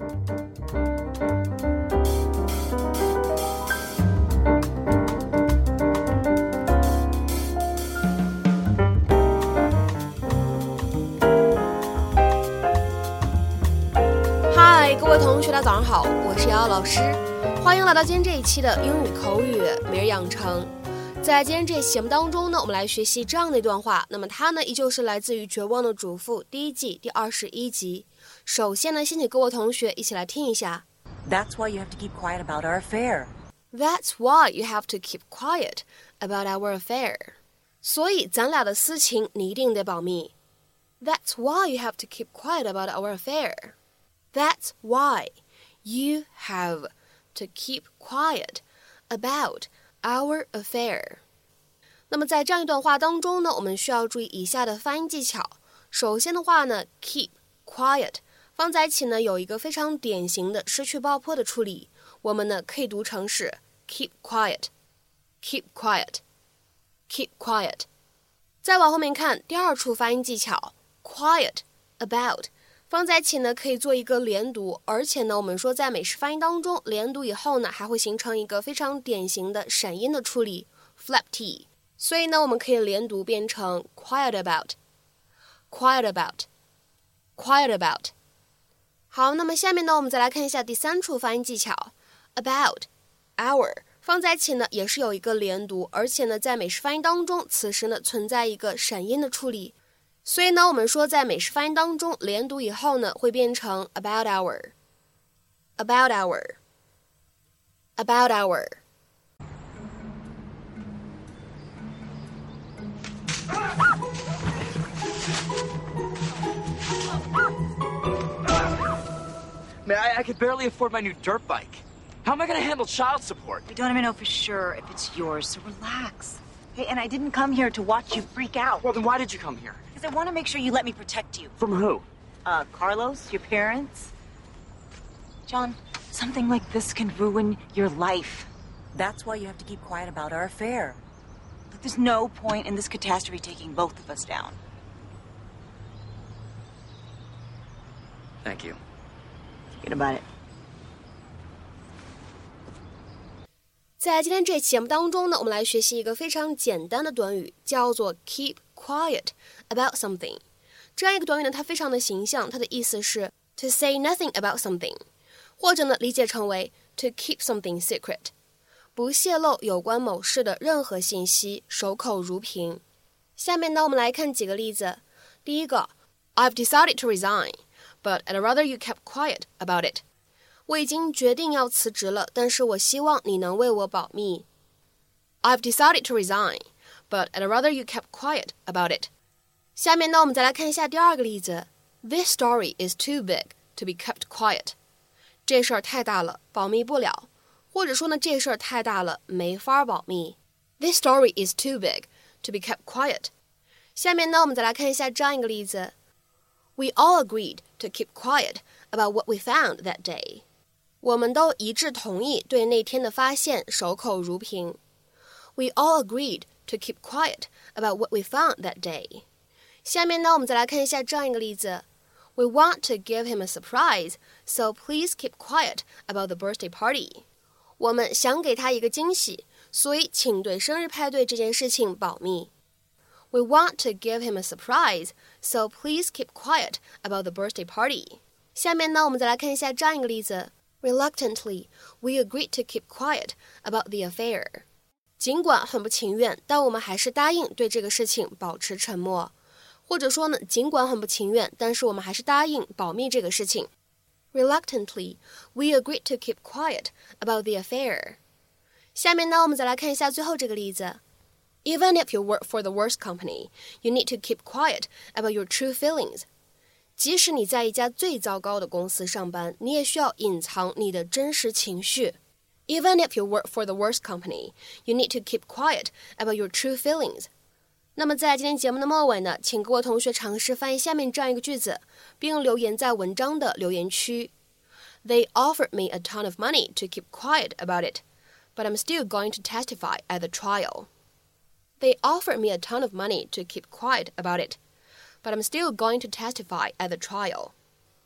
嗨，各位同学，大家早上好，我是瑶瑶老师，欢迎来到今天这一期的英语口语每日养成。在今天这期节目当中呢，我们来学习这样的一段话。那么它呢，依旧是来自于《绝望的主妇》第一季第二十一集。首先呢，先请各位同学一起来听一下。That's why you have to keep quiet about our affair. That's why you have to keep quiet about our affair. 所以咱俩的私情你一定得保密。That's why you have to keep quiet about our affair. That's why you have to keep quiet about our affair。那么在这样一段话当中呢，我们需要注意以下的发音技巧。首先的话呢，keep quiet 放在一起呢，有一个非常典型的失去爆破的处理，我们呢可以读成是 keep quiet，keep quiet，keep quiet。再往后面看第二处发音技巧，quiet about 放在一起呢，可以做一个连读，而且呢，我们说在美式发音当中，连读以后呢，还会形成一个非常典型的闪音的处理，flap t。所以呢，我们可以连读变成 quiet about，quiet Quiet about。好，那么下面呢，我们再来看一下第三处发音技巧 About hour 放在一起呢，也是有一个连读，而且呢，在美式发音当中，此时呢存在一个闪音的处理。所以呢，我们说在美式发音当中，连读以后呢，会变成 about hour，about hour，about hour。Man, I, I could barely afford my new dirt bike. How am I going to handle child support? We don't even know for sure if it's yours, so relax. Hey, and I didn't come here to watch you freak out. Well, then why did you come here? Because I want to make sure you let me protect you. From who? Uh, Carlos, your parents? John, something like this can ruin your life. That's why you have to keep quiet about our affair. Look, there's no point in this catastrophe taking both of us down. Thank you. Forget about it. 在今天这期节目当中呢，我们来学习一个非常简单的短语，叫做 keep quiet about something。这样一个短语呢，它非常的形象，它的意思是 to say nothing about something，或者呢理解成为 to keep something secret，不泄露有关某事的任何信息，守口如瓶。下面呢，我们来看几个例子。第一个，I've decided to resign, but I'd rather you kept quiet about it. 我已经决定要辞职了，但是我希望你能为我保密。I've decided to resign, but I'd rather you kept quiet about it. 下面呢，我们再来看一下第二个例子。This story is too big to be kept quiet. 这事儿太大了，保密不了。或者说呢，这事儿太大了，没法保密。This story is too big to be kept quiet. 下面呢，我们再来看一下这样一个例子。We all agreed to keep quiet about what we found that day. 我们都一致同意对那天的发现守口如瓶。We all agreed to keep quiet about what we found that day. 下面呢，我们再来看一下这样一个例子。We want to give him a surprise, so please keep quiet about the birthday party. 我们想给他一个惊喜，所以请对生日派对这件事情保密。 We want to give him a surprise, so please keep quiet about the birthday party. 下面呢，我们再来看一下这样一个例子。Reluctantly, we agreed to keep quiet about the affair. 尽管很不情愿，但我们还是答应对这个事情保持沉默。或者说呢，尽管很不情愿，但是我们还是答应保密这个事情。Reluctantly, we agreed to keep quiet about the affair. 下面呢，我们再来看一下最后这个例子。 Even if you work for the worst company, you need to keep quiet about your true feelings. 即使你在一家最糟糕的公司上班，你也需要隐藏你的真实情绪。Even if you work for the worst company, you need to keep quiet about your true feelings. 那么在今天节目的末尾呢，请各位同学尝试翻译下面这样一个句子，并留言在文章的留言区。They offered me a ton of money to keep quiet about it, but I'm still going to testify at the trial. They offered me a ton of money to keep quiet about it but I'm still going to testify at the trial.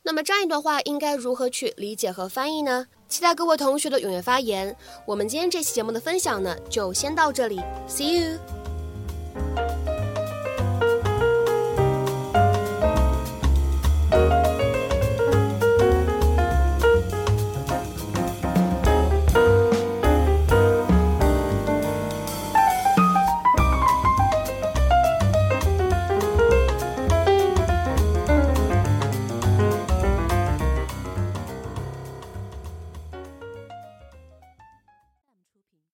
那么这样一段话应该如何去理解和翻译呢？期待各位同学的踊跃发言。我们今天这期节目的分享呢，就先到这里，See you。